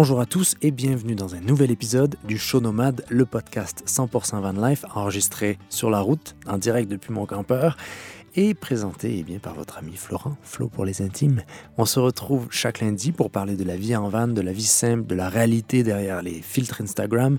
Bonjour à tous et bienvenue dans un nouvel épisode du Show Nomade, le podcast 100% Van Life enregistré sur la route, en direct depuis mon campeur et présenté eh bien, par votre ami Florent, Flo pour les intimes. On se retrouve chaque lundi pour parler de la vie en van, de la vie simple, de la réalité derrière les filtres Instagram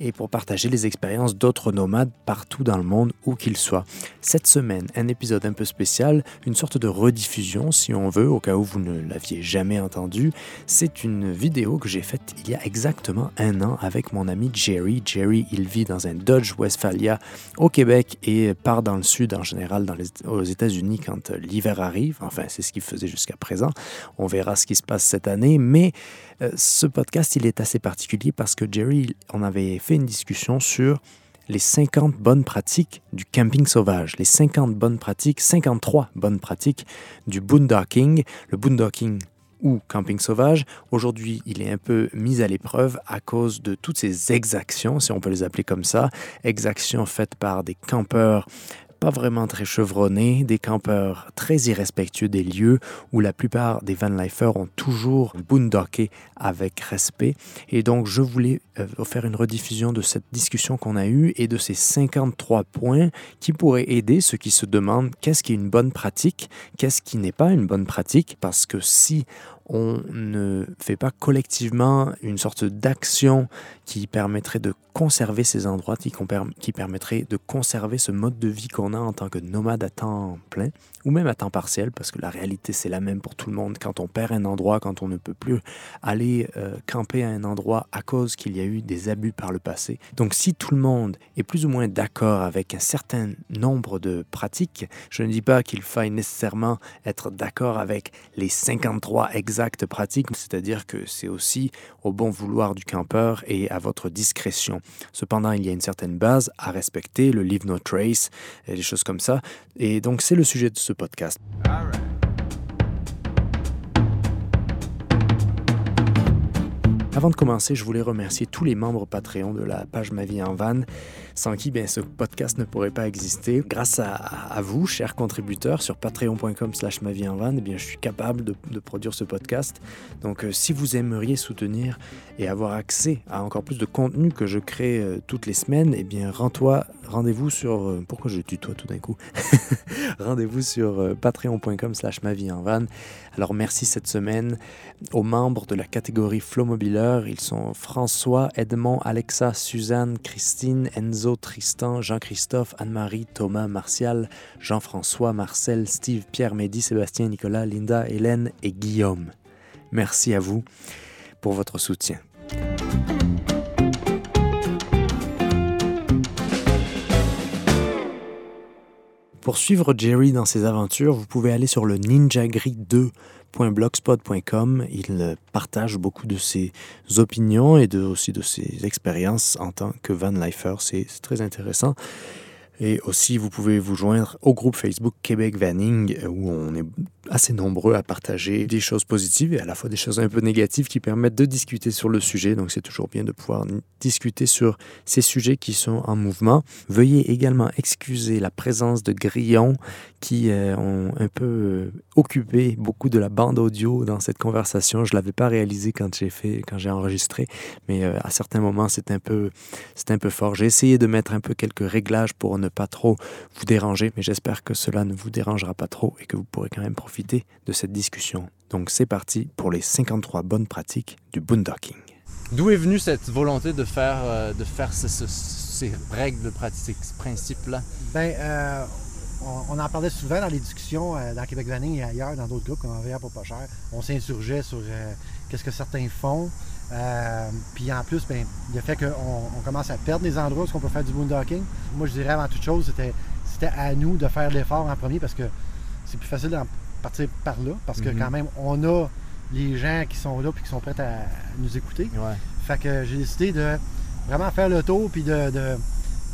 et pour partager les expériences d'autres nomades partout dans le monde, où qu'ils soient. Cette semaine, un épisode un peu spécial, une sorte de rediffusion si on veut, au cas où vous ne l'aviez jamais entendu. C'est une vidéo que j'ai faite il y a exactement un an avec mon ami Jerry. Jerry, il vit dans un Dodge Westphalia au Québec et part dans le sud en général aux États-Unis quand l'hiver arrive. Enfin, c'est ce qu'il faisait jusqu'à présent. On verra ce qui se passe cette année, mais euh, ce podcast, il est assez particulier parce que Jerry, on avait fait une discussion sur les 50 bonnes pratiques du camping sauvage, les 50 bonnes pratiques, 53 bonnes pratiques du boondocking. Le boondocking ou camping sauvage, aujourd'hui, il est un peu mis à l'épreuve à cause de toutes ces exactions, si on peut les appeler comme ça, exactions faites par des campeurs pas vraiment très chevronnés, des campeurs très irrespectueux des lieux où la plupart des vanlifers ont toujours boondocké avec respect. Et donc, je voulais euh, faire une rediffusion de cette discussion qu'on a eue et de ces 53 points qui pourraient aider ceux qui se demandent qu'est-ce qui est une bonne pratique, qu'est-ce qui n'est pas une bonne pratique, parce que si on ne fait pas collectivement une sorte d'action qui permettrait de conserver ces endroits, qui, qui permettrait de conserver ce mode de vie qu'on a en tant que nomade à temps plein, ou même à temps partiel, parce que la réalité c'est la même pour tout le monde. Quand on perd un endroit, quand on ne peut plus aller euh, camper à un endroit à cause qu'il y a eu des abus par le passé. Donc si tout le monde est plus ou moins d'accord avec un certain nombre de pratiques, je ne dis pas qu'il faille nécessairement être d'accord avec les 53 exactes pratiques, c'est-à-dire que c'est aussi au bon vouloir du campeur et à votre discrétion. Cependant, il y a une certaine base à respecter, le leave no trace, et des choses comme ça. Et donc, c'est le sujet de ce podcast. Avant de commencer, je voulais remercier tous les membres Patreon de la page Ma vie en van, sans qui bien, ce podcast ne pourrait pas exister. Grâce à, vous, chers contributeurs, sur patreon.com slash ma vie en van, eh je suis capable de, produire ce podcast. Donc, euh, si vous aimeriez soutenir et avoir accès à encore plus de contenu que je crée euh, toutes les semaines, eh bien, rends-toi, rendez-vous sur... Euh, pourquoi je tutoie tout d'un coup? Rendez-vous sur patreon.com slash ma vie en van. Alors, merci cette semaine aux membres de la catégorie Flow Ils sont François, Edmond, Alexa, Suzanne, Christine, Enzo, Tristan, Jean-Christophe, Anne-Marie, Thomas, Martial, Jean-François, Marcel, Steve, Pierre, Mehdi, Sébastien, Nicolas, Linda, Hélène et Guillaume. Merci à vous pour votre soutien. Pour suivre Jerry dans ses aventures, vous pouvez aller sur le Ninja Gris 2 blogspot.com. Il partage beaucoup de ses opinions et aussi de ses expériences en tant que van lifer. C'est très intéressant. Et aussi, vous pouvez vous joindre au groupe Facebook Québec Vanning, où on est assez nombreux à partager des choses positives et à la fois des choses un peu négatives qui permettent de discuter sur le sujet. Donc c'est toujours bien de pouvoir discuter sur ces sujets qui sont en mouvement. Veuillez également excuser la présence de grillons qui euh, ont un peu euh, occupé beaucoup de la bande audio dans cette conversation. Je l'avais pas réalisé quand j'ai fait, quand j'ai enregistré, mais euh, à certains moments c'est un peu, c'est un peu fort. J'ai essayé de mettre un peu quelques réglages pour ne pas trop vous déranger, mais j'espère que cela ne vous dérangera pas trop et que vous pourrez quand même profiter de cette discussion. Donc c'est parti pour les 53 bonnes pratiques du boondocking. D'où est venue cette volonté de faire, euh, de faire ces, règles de pratique, ce principe-là? Ben, euh, on, en parlait souvent dans les discussions euh, dans Québec Vanning et ailleurs, dans d'autres groupes comme Envers pour pas cher. On s'insurgeait sur qu'est-ce que certains font. Puis en plus, ben, le fait qu'on on commence à perdre des endroits où on peut faire du boondocking. Moi, je dirais avant toute chose, c'était, c'était à nous de faire l'effort en premier parce que c'est plus facile d'en partir par là, parce que mhm. quand même, on a les gens qui sont là et qui sont prêts à nous écouter. Fait que j'ai décidé de vraiment faire le tour puis de,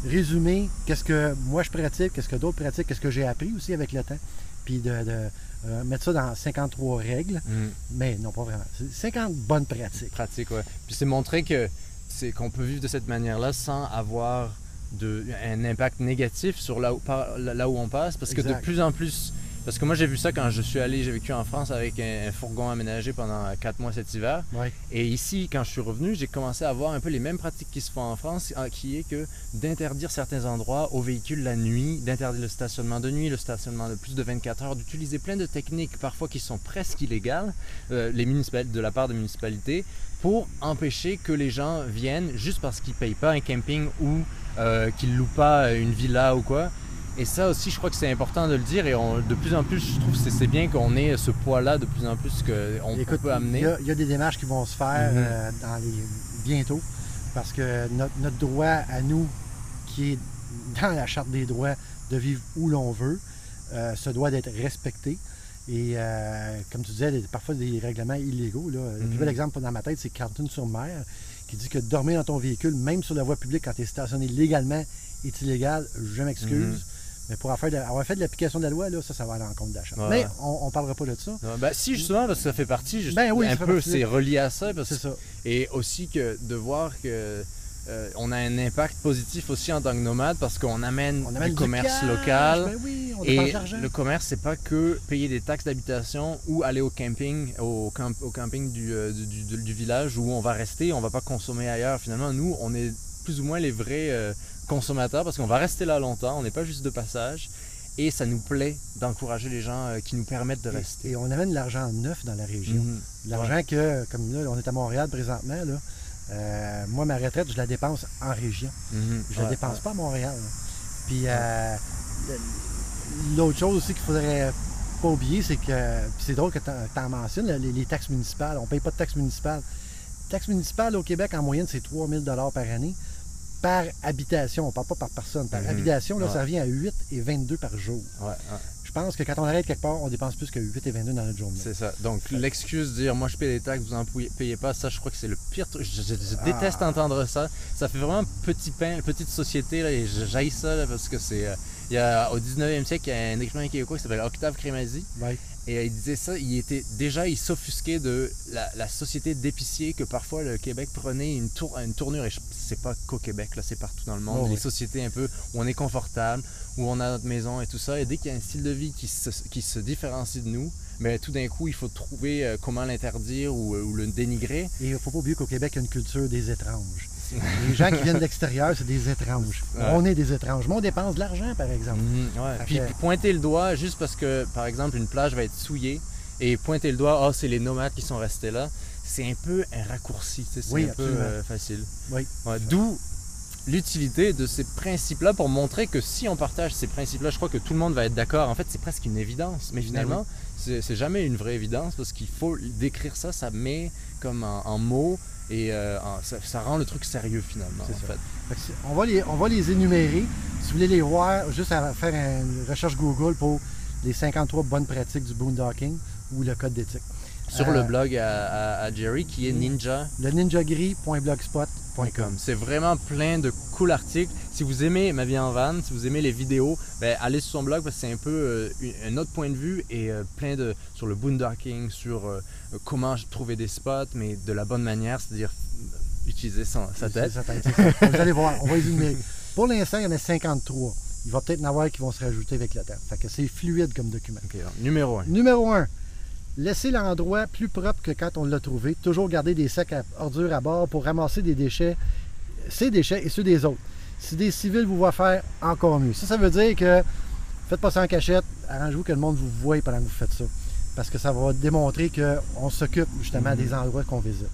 résumer qu'est-ce que moi je pratique, qu'est-ce que d'autres pratiquent, qu'est-ce que j'ai appris aussi avec le temps. Puis de, euh, mettre ça dans 53 règles. Mhm. Mais non, pas vraiment. 50 bonnes pratiques. Pratiques, oui. Puis c'est montrer que c'est qu'on peut vivre de cette manière-là sans avoir de, un impact négatif sur là où, là où on passe, parce que de plus en plus Parce que moi, j'ai vu ça quand je suis allé, j'ai vécu en France avec un, un fourgon aménagé pendant 4 mois cet hiver. Ouais. Et ici, quand je suis revenu, j'ai commencé à voir un peu les mêmes pratiques qui se font en France, qui est que d'interdire certains endroits aux véhicules la nuit, d'interdire le stationnement de nuit, le stationnement de plus de 24 heures, d'utiliser plein de techniques parfois qui sont presque illégales euh, les de la part des municipalités pour empêcher que les gens viennent juste parce qu'ils payent pas un camping ou euh, qu'ils louent pas une villa ou quoi. Et ça aussi, je crois que c'est important de le dire. Et on- de plus en plus, je trouve que c'est- bien qu'on ait ce poids-là de plus en plus qu'on peut amener. il y a des démarches qui vont se faire Mhm. euh, dans les bientôt parce que notre, notre droit à nous, qui est dans la charte des droits de vivre où l'on veut, euh, se doit d'être respecté. Et euh, comme tu disais, il y a parfois des règlements illégaux. Là. Le plus Mhm. bel exemple dans ma tête, c'est Carlton-sur-Mer, qui dit que dormir dans ton véhicule, même sur la voie publique quand tu es stationné légalement, est illégal. Je m'excuse. Mhm. Mais pour avoir fait de, l'application de la loi, là, ça, ça va à l'encontre de la charte. Ouais. Mais on ne parlera pas de ça. Ouais, ben, si, justement, parce que ça fait partie, juste, Ben oui, un peu, c'est relié à ça. Parce C'est ça. Et aussi que de voir que euh, on a un impact positif aussi en tant que nomade parce qu'on amène, amène du commerce local. ben oui, on dépense Et le commerce, c'est pas que payer des taxes d'habitation ou aller au camping, au, camp- au camping du, euh, du, du- du village où on va rester, on va pas consommer ailleurs. Finalement, nous, on est plus ou moins les vrais euh, consommateurs parce qu'on va rester là longtemps, on n'est pas juste de passage. Et ça nous plaît d'encourager les gens euh, qui nous permettent de rester. Et, on amène de l'argent neuf dans la région. Mhm. L'argent que, comme là, on est à Montréal présentement, là, euh, moi, ma retraite, je la dépense en région. Mhm. Je la Ouais, dépense ouais. pas à Montréal. là. Puis euh, l'autre chose aussi qu'il faudrait pas oublier, c'est que, c'est drôle que tu en mentionnes, là, les, les taxes municipales. On paye pas de taxes municipales. Taxes municipales au Québec, en moyenne, c'est 3000 par année par habitation. On parle pas par personne. Par Mhm. habitation, là, Ouais. ça revient à 8 et 22 par jour. Ouais, ouais. Je pense que quand on arrête quelque part, on dépense plus que 8 et 22 dans notre journée. C'est ça. Donc, l'excuse de dire moi je paye les taxes, vous en payez- pas, ça je crois que c'est le pire truc. Je, je- je Ah. déteste entendre ça. Ça fait vraiment petit pain, petite société là, et je jaillis ça là, parce que c'est. euh, il y a, au 19e siècle, il y a un écrivain québécois qui s'appelle Octave Crémazie. Ouais. Et euh, il disait ça, il était déjà, il s'offusquait de la, la société d'épicier que parfois le Québec prenait une, tour, une tournure. Et je- c'est pas qu'au Québec, là, c'est partout dans le monde. Oh, Les oui. sociétés un peu où on est confortable, où on a notre maison et tout ça. Et dès qu'il y a un style de vie qui se, qui se différencie de nous, mais tout d'un coup, il faut trouver euh, comment l'interdire ou, euh, ou le dénigrer. Et il ne faut pas oublier qu'au Québec, il y a une culture des étranges. Les gens qui viennent de l'extérieur, c'est des étranges. Ouais. On est des étranges. Mais on dépense de l'argent, par exemple. Mhm, ouais. Puis, que- pointer le doigt juste parce que, par exemple, une plage va être souillée et pointer le doigt, ah, c'est les nomades qui sont restés là, c'est un peu un raccourci, c'est Oui, un peu euh, facile. Oui. Ouais, D'où l'utilité de ces principes-là pour montrer que si on partage ces principes-là, je crois que tout le monde va être d'accord. En fait, c'est presque une évidence, mais finalement, c'est c'est jamais une vraie évidence parce qu'il faut décrire ça, ça met comme en, en mots et euh, ça, ça rend le truc sérieux finalement. C'est en ça. fait. Fait que c'est- on, va les, on va les énumérer. Si vous voulez les voir, juste à faire une recherche Google pour les 53 bonnes pratiques du boondocking ou le code d'éthique. Sur Euh, le blog à, à- à Jerry qui est ninja Le ninjagris.blogspot.com. C'est vraiment plein de cool articles. Si vous aimez ma vie en van, si vous aimez les vidéos, ben, allez sur son blog parce que c'est un peu euh, un autre point de vue et euh, plein de sur le boondocking, sur euh, comment trouver des spots, mais de la bonne manière, c'est-à-dire euh, utiliser son- sa tête. Vous allez voir, on va les énumérer. Pour l'instant, il y en a 53. Il va peut-être en avoir qui vont se rajouter avec le temps. Fait que c'est fluide comme document. Numéro 1. Numéro 1. Laissez l'endroit plus propre que quand on l'a trouvé. Toujours garder des sacs à ordures à bord pour ramasser des déchets, ces déchets et ceux des autres. Si des civils vous voient faire, encore mieux. Ça, ça veut dire que faites pas ça en cachette. Arrangez-vous que le monde vous voie pendant que vous faites ça. Parce que ça va démontrer qu'on s'occupe justement Mhm. des endroits qu'on visite.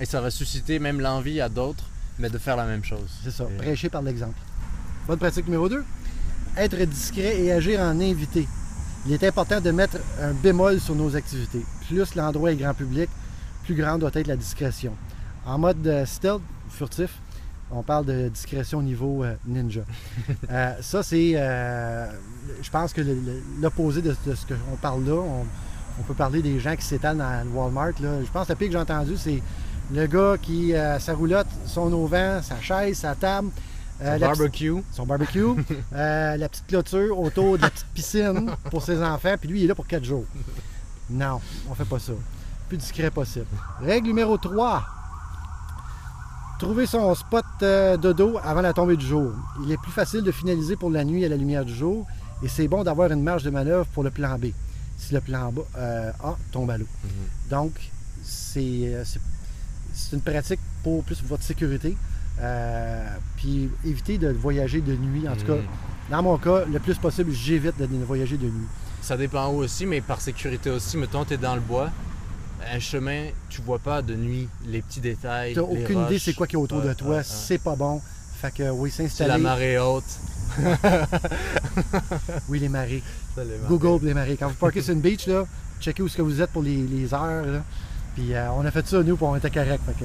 Et ça va susciter même l'envie à d'autres, mais de faire la même chose. C'est ça, Et- prêcher par l'exemple. Bonne pratique numéro 2. Être discret et agir en invité. Il est important de mettre un bémol sur nos activités. Plus l'endroit est grand public, plus grande doit être la discrétion. En mode euh, stealth, furtif, on parle de discrétion au niveau euh, ninja. Euh, ça, c'est, euh, je pense que l'opposé de, de ce qu'on parle là. On, on peut parler des gens qui s'étalent dans le Walmart. Là. Je pense que le pire que j'ai entendu, c'est le gars qui, euh, sa roulotte, son auvent, sa chaise, sa table, Son la petite- barbecue. son barbecue, euh, la petite clôture autour de la petite piscine pour ses enfants, puis lui, il est là pour 4 jours. Non, on fait pas ça. Plus discret possible. Règle numéro 3. Trouver son spot euh, de dos avant la tombée du jour. Il est plus facile de finaliser pour la nuit à la lumière du jour Et c'est bon d'avoir une marge de manœuvre pour le plan B, si le plan B, euh, A tombe à l'eau. Mhm. Donc, euh, c'est une pratique pour plus votre sécurité. Euh, puis éviter de voyager de nuit. En tout cas, Mhm. dans mon cas, le plus possible, j'évite de voyager de nuit. Ça dépend où aussi, mais par sécurité aussi. Mettons, t'es dans le bois, un chemin, tu vois pas de nuit les petits détails. Tu aucune idée roches. c'est quoi qui est autour de toi. C'est pas bon. Fait que oui, C'est la s'installer. marée haute. Oui, les marées. Ça, les marées. Google les marées. Quand vous parquez sur une beach, là, checkez où est-ce que vous êtes pour les, les heures. là. Puis euh, on a fait ça, nous, puis on était correct. Fait que.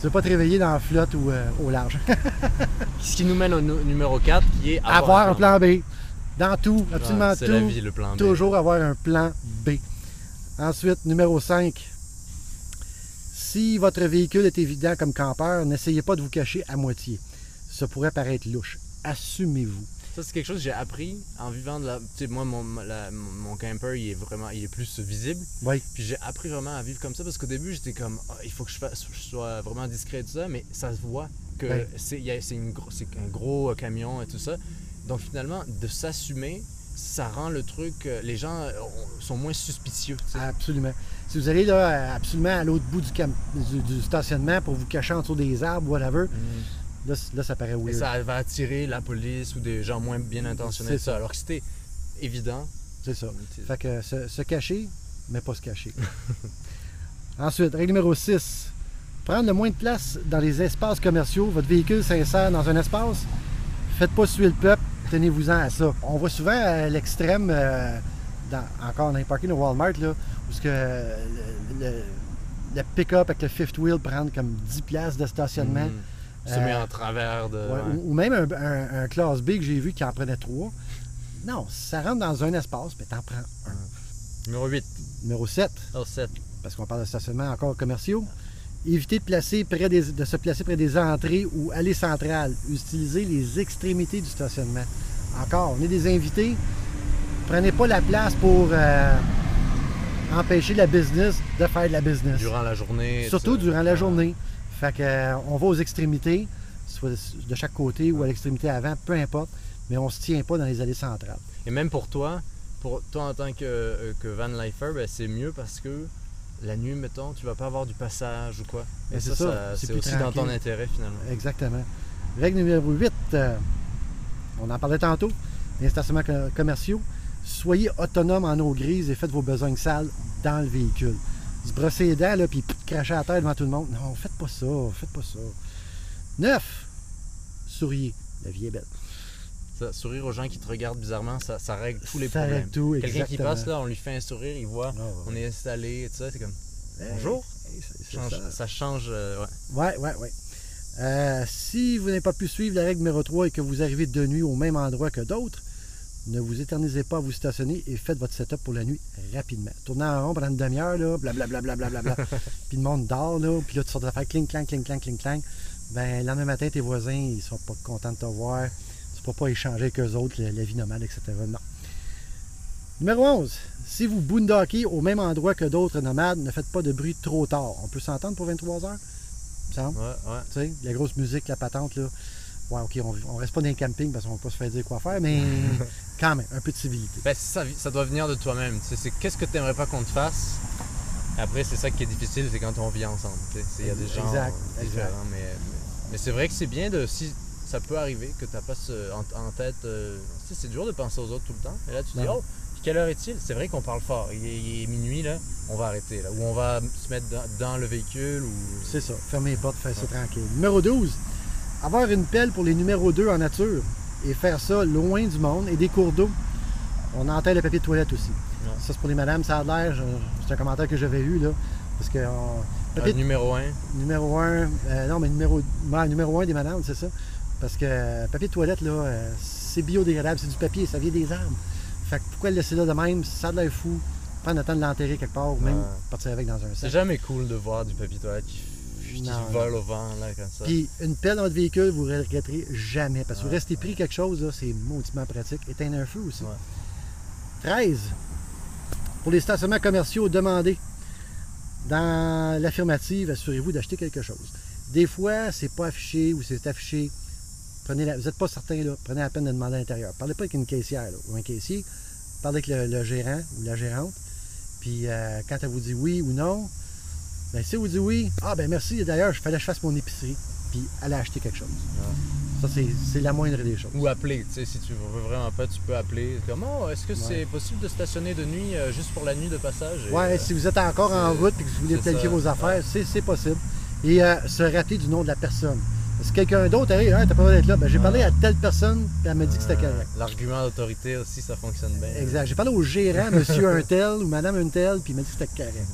Tu ne vas pas te réveiller dans la flotte ou euh, au large. Ce qui nous mène au nu- numéro 4, qui est avoir un plan B. Dans tout, absolument Ouais, C'est la tout. vie, le plan B. Toujours avoir un plan B. Ensuite, numéro 5. Si votre véhicule est évident comme campeur, n'essayez pas de vous cacher à moitié. Ça pourrait paraître louche. Assumez-vous. Ça, c'est quelque chose que j'ai appris en vivant de la. Tu sais, moi, mon, la- mon camper, il est vraiment. Il est plus visible. Oui, Puis j'ai appris vraiment à vivre comme ça parce qu'au début, j'étais comme. Ah, il faut que je, fasse, je sois vraiment discret et tout ça, mais ça se voit que c'est un gros euh, camion et tout ça. Donc finalement, de s'assumer, ça rend le truc. euh, Les gens euh, ont- sont moins suspicieux. absolument. Si vous allez là, absolument à l'autre bout du, du stationnement pour vous cacher en dessous des arbres, whatever, Mm. Là, ça paraît Et weird. ça va attirer la police ou des gens moins bien intentionnés. C'est ça. ça. Alors que c'était évident. C'est ça. Fait que se, se cacher, mais pas se cacher. Ensuite, règle numéro 6. Prendre le moins de place dans les espaces commerciaux. Votre véhicule s'insère dans un espace. Faites pas suer le peuple. Tenez-vous-en à ça. On voit souvent à l'extrême, euh, dans- encore dans les parkings de Walmart, là, où ce que euh, le, le- le pick-up avec le fifth wheel prend comme 10 places de stationnement. mm, se met Euh, en travers de. Ouais. Ou, ou même un, un- un classe B que j'ai vu qui en prenait trois. Non, ça rentre dans un espace, mais t'en prends un. Numéro 8. Numéro 7. Oh, 7. parce qu'on parle de stationnement encore commerciaux. Évitez de, placer près des- de se placer près des entrées ou allées centrales. Utilisez les extrémités du stationnement. Encore, on est des invités. Prenez pas la place pour euh, empêcher la business de faire de la business. Durant la journée. Surtout durant la Ouais. journée. Fait que, euh, on va aux extrémités, soit de chaque côté ou à l'extrémité avant, peu importe, mais on se tient pas dans les allées centrales. Et même pour toi, pour toi en tant que, euh, que van lifer, ben, c'est mieux parce que la nuit, mettons, tu vas pas avoir du passage ou quoi. Et Ben, ça, c'est ça, ça- c'est aussi dans ton intérêt finalement. Exactement. Règle numéro 8, euh, on en parlait tantôt, les stationnements co- commerciaux. Soyez autonome en eau grise et faites vos besognes sales dans le véhicule. Se brosser les dents, là, puis cracher à terre devant tout le monde. Non, faites pas ça, faites pas ça. 9. Souriez. La vie est belle. Ça, sourire aux gens qui te regardent bizarrement, ça, ça règle tous les Ça problèmes. règle tout, Quelqu'un qui passe là, on lui fait un sourire, il voit, Ah, ouais. on est installé et tout ça, c'est comme Hey, bonjour. hey, change- ça. ça. change. euh, ouais. Ouais, ouais, ouais. Euh, si vous n'avez pas pu suivre la règle numéro 3 et que vous arrivez de nuit au même endroit que d'autres, ne vous éternisez pas à vous stationner et faites votre setup pour la nuit rapidement. Tournez en rond pendant une demi-heure, là, blablabla, blablabla, puis le monde dort, là, puis là, tu sors de faire cling, clang, cling, clang, cling, clang. Ben, le lendemain matin, tes voisins, ils sont pas contents de te voir. Tu ne peux pas échanger avec eux autres, la, la vie nomade, etc. Non. Numéro 11. Si vous boondockez au même endroit que d'autres nomades, ne faites pas de bruit trop tard. On peut s'entendre pour 23 heures? Il me semble. Ouais, ouais. Tu sais, la grosse musique, la patente, là. Ouais, OK, on, on reste pas dans les campings parce qu'on va pas se faire dire quoi faire, mais quand même, un peu de civilité. Ben, ça, ça doit venir de toi-même. C'est qu'est-ce que tu n'aimerais pas qu'on te fasse? Après, c'est ça qui est difficile, c'est quand on vit ensemble. tu sais. C'est- Il y a des gens Exact, exact. différents, mais, mais, mais c'est vrai que c'est bien de. Si ça peut arriver que tu n'as pas ce- en, en tête. euh, tu sais, c'est dur de penser aux autres tout le temps. Et là, tu dis, oh, quelle heure est-il? C'est vrai qu'on parle fort. Il est, il est minuit, là. On va arrêter, là. Ou on va se mettre dans, dans le véhicule. Ou... C'est ça, fermez les portes, faire ça tranquille. Numéro 12. Avoir une pelle pour les numéros 2 en nature et faire ça loin du monde et des cours d'eau. On enterre le papier de toilette aussi. Ouais. Ça, c'est pour les madames, ça a l'air. C'est un commentaire que j'avais eu, là. Parce que. on- Euh, papier de- numéro 1. Numéro 1, non, mais numéro, numéro 1 des madames, c'est ça. Parce que euh, papier de toilette, là, euh, c'est biodégradable, c'est du papier, ça vient des arbres. Fait que pourquoi le laisser là de même, ça a de l'air fou, prendre le temps de l'enterrer quelque part, ou même Ouais. partir avec dans un C'est sac. jamais cool de voir du papier toilette qui, qui Non, vole au vent, là, comme ça. Puis une pelle dans votre véhicule, vous ne regretterez jamais. Parce que vous Ouais, restez pris quelque chose, là, c'est mauditement pratique. Éteindre un feu aussi. Ouais. 13. Pour les stationnements commerciaux, demandez. Dans l'affirmative, assurez-vous d'acheter quelque chose. Des fois, c'est pas affiché ou c'est affiché prenez la- vous n'êtes pas certain, là, prenez la peine de demander à l'intérieur. Parlez pas avec une caissière là, ou un caissier. Parlez avec le, le gérant ou la gérante. Puis euh, quand elle vous dit oui ou non, ben, si vous dit oui, ah ben merci, d'ailleurs, il fallait que je fasse mon épicerie. Puis elle a acheté quelque chose. Ça, c'est la moindre des choses. Ou appeler, tu sais, si tu veux vraiment pas, tu peux appeler. Comme, oh, est-ce que c'est possible de stationner de nuit euh, juste pour la nuit de passage? Et, Ouais, euh, si vous êtes encore en route et que vous voulez planifier vos affaires, c'est c'est possible. Et euh, se rappeler du nom de la personne. Si quelqu'un d'autre arrive, Hey, t'as pas besoin d'être là, ben, j'ai parlé à telle personne, puis elle m'a dit que c'était euh, correct. L'argument d'autorité aussi, ça fonctionne bien. Exact. J'ai parlé au gérant, monsieur un tel ou madame un tel, puis il m'a dit que c'était correct.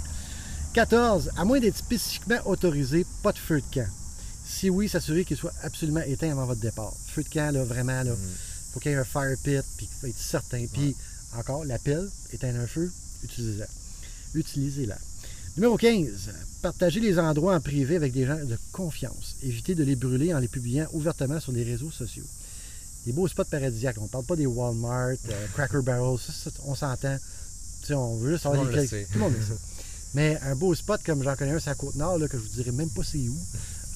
14. À moins d'être spécifiquement autorisé, pas de feu de camp. Si oui, s'assurer qu'il soit absolument éteint avant votre départ. Feu de camp, là, vraiment, là, faut qu'il y ait un fire pit, puis faut être certain. Puis, encore, la pelle, éteindre un feu, utilisez-la. Utilisez-la. Numéro 15. Partagez les endroits en privé avec des gens de confiance. Évitez de les brûler en les publiant ouvertement sur les réseaux sociaux. Des beaux spots paradisiaques. On ne parle pas des Walmart, euh, Cracker Barrel, ça, ça, on s'entend. On veut juste avoir. Tout le monde le sait. Mais un beau spot comme j'en connais un, c'est à Côte-Nord, là, que je vous dirais même pas c'est où,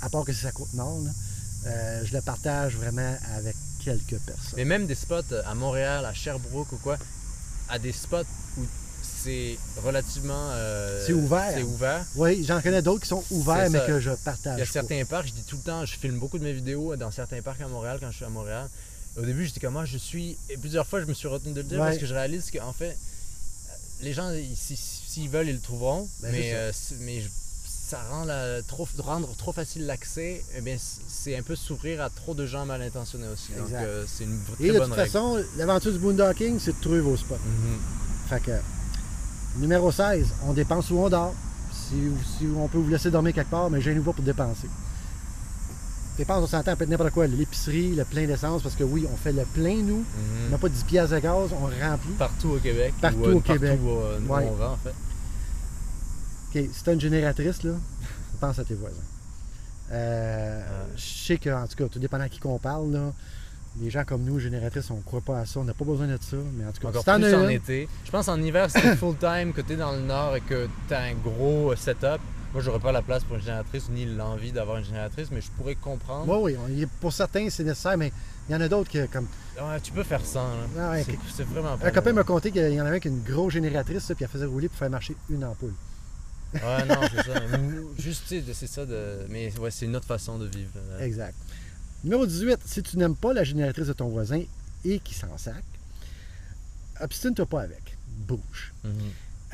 à part que c'est à Côte-Nord. là. Euh, je le partage vraiment avec quelques personnes. Mais même des spots euh, à Montréal, à Sherbrooke ou quoi, à des spots où c'est relativement. euh, C'est ouvert. C'est ouvert. Oui, j'en connais d'autres qui sont ouverts, mais que je Il partage. y a pas. certains parcs, je dis tout le temps, je filme beaucoup de mes vidéos dans certains parcs à Montréal quand je suis à Montréal. Au début, j'étais comme, ah, je suis. Et plusieurs fois, je me suis retenu de le dire Ouais. parce que je réalise qu'en fait, les gens, ils- si- s'ils veulent, ils le trouveront. Ben, mais ça. euh, mais ça rend la- trop, rendre trop facile l'accès. Eh bien, c'est un peu s'ouvrir à trop de gens mal intentionnés aussi. Donc, Exact. euh, c'est une très Et de bonne toute règle. façon, l'aventure du boondocking, c'est de trouver vos spots. Mhm. Fait que, numéro 16, on dépense ou on dort. Si, si on peut vous laisser dormir quelque part, mais gênez-vous pas pour dépenser. Dépense, on s'entend, peut être n'importe quoi. L'épicerie, le plein d'essence, parce que oui, on fait le plein, nous. Mhm. On n'a pas 10 piastres de gaz, on remplit. Partout au Québec. Partout ou, euh, au Québec. Partout où, euh, où Ouais. on va, en fait. OK, si tu une génératrice, là, pense à tes voisins. Euh, Je sais que, en tout cas, tout dépendant à qui qu'on parle, là, les gens comme nous, génératrices, on ne croit pas à ça, on n'a pas besoin de ça. Mais en tout cas, Encore si plus as en été. Je pense en hiver, si t'es full time, que t'es dans le nord et que t'as un gros euh, setup. Moi, j'aurais pas la place pour une génératrice ni l'envie d'avoir une génératrice, mais je pourrais comprendre. Oui, oui, pour certains, c'est nécessaire, mais il y en a d'autres que, comme. Ouais, tu peux faire ça. là. Ah ouais, c'est, vraiment pas. Un copain m'a conté qu'il y en avait un qui a une grosse génératrice, ça, puis elle faisait rouler pour faire marcher une ampoule. Ouais, non, c'est ça. Juste, c'est ça. De... Mais ouais, c'est une autre façon de vivre. euh. Exact. Numéro 18, si tu n'aimes pas la génératrice de ton voisin et qui s'en sac, obstine-toi pas avec. Bouge. Mhm.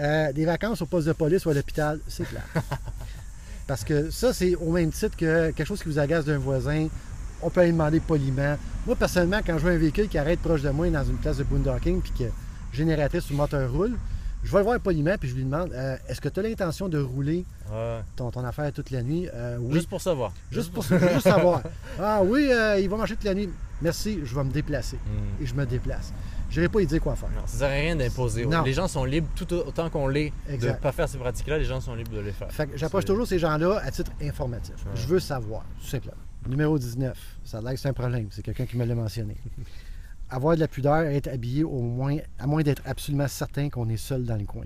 Euh, des vacances au poste de police ou à l'hôpital, c'est clair. Parce que ça, c'est au même titre que quelque chose qui vous agace d'un voisin, on peut aller demander poliment. Moi, personnellement, quand je vois un véhicule qui arrête proche de moi dans une place de boondocking puis que génératrice ou moteur roule, je vais le voir poliment puis je lui demande euh, est-ce que tu as l'intention de rouler Ouais. ton, ton affaire toute la nuit? Euh, Oui. Juste pour savoir. Juste pour juste savoir. Ah oui, euh, il va marcher toute la nuit. Merci, je vais me déplacer. Mhm. Et je me déplace. Je n'irai pas lui dire quoi faire. Non, ça sert à rien d'imposer. Les gens sont libres, tout autant qu'on l'est, de ne pas faire ces pratiques-là, les gens sont libres de les faire. Fait que j'approche toujours ces gens-là à titre informatif. Ouais. Je veux savoir, tout simplement. Numéro 19. Ça a l'air que c'est un problème. C'est quelqu'un qui me l'a mentionné. Avoir de la pudeur, être habillé au moins, à moins d'être absolument certain qu'on est seul dans le coin.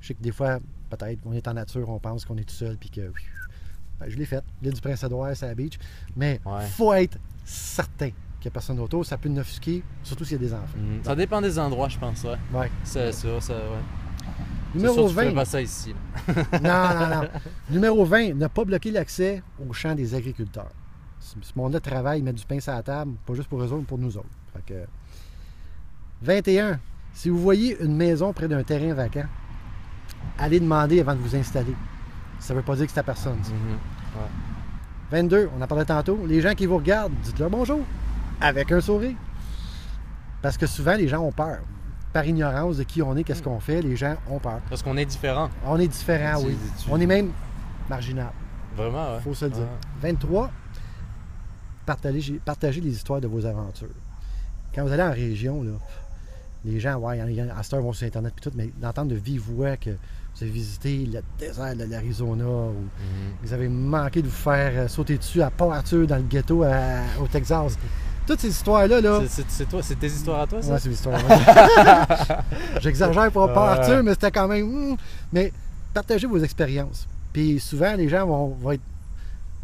Je sais que des fois, peut-être, on est en nature, on pense qu'on est tout seul, puis que. Ben, je l'ai fait. L'île du Prince-Édouard, c'est à la beach. Mais Ouais. faut être certain qu'il n'y a personne autour. Ça peut nous offusquer, surtout s'il y a des enfants. Mhm. Ça dépend des endroits, je pense. Ouais. Ouais. C'est ça, ça, ouais. Numéro sûr, tu 20. ferais pas ça ici. Non, non, non. Numéro 20, ne pas bloquer l'accès au champ des agriculteurs. Ce monde-là travaille, met du pain sur la table, pas juste pour eux autres, mais pour nous autres. Fait que... 21. Si vous voyez une maison près d'un terrain vacant, allez demander avant de vous installer. Ça ne veut pas dire que c'est ta personne. ça. Mhm. 22, on en parlait tantôt. Les gens qui vous regardent, dites-leur bonjour. Avec un sourire. Parce que souvent, les gens ont peur. Par ignorance de qui on est, qu'est-ce qu'on fait, les gens ont peur. Parce qu'on est différent. On est différent, Tu- oui. tu- On est même marginal. Vraiment, ouais. faut se le dire. Ouais. 23, partagez, partagez les histoires de vos aventures. Quand vous allez en région, là, les gens, ouais, il y en a- à cette heure, vont sur Internet et tout, mais d'entendre de vive voix que vous avez visité le désert de l'Arizona ou Mhm. vous avez manqué de vous faire euh, sauter dessus à Port Arthur dans le ghetto à- au Texas. Toutes ces histoires-là, là. C'est- toi, c'est tes histoires à toi, ça? Ouais, c'est une histoire. J'exagère pour Ouais. Arthur, mais c'était quand même. hmm. Mais partagez vos expériences. Puis souvent, les gens vont, vont être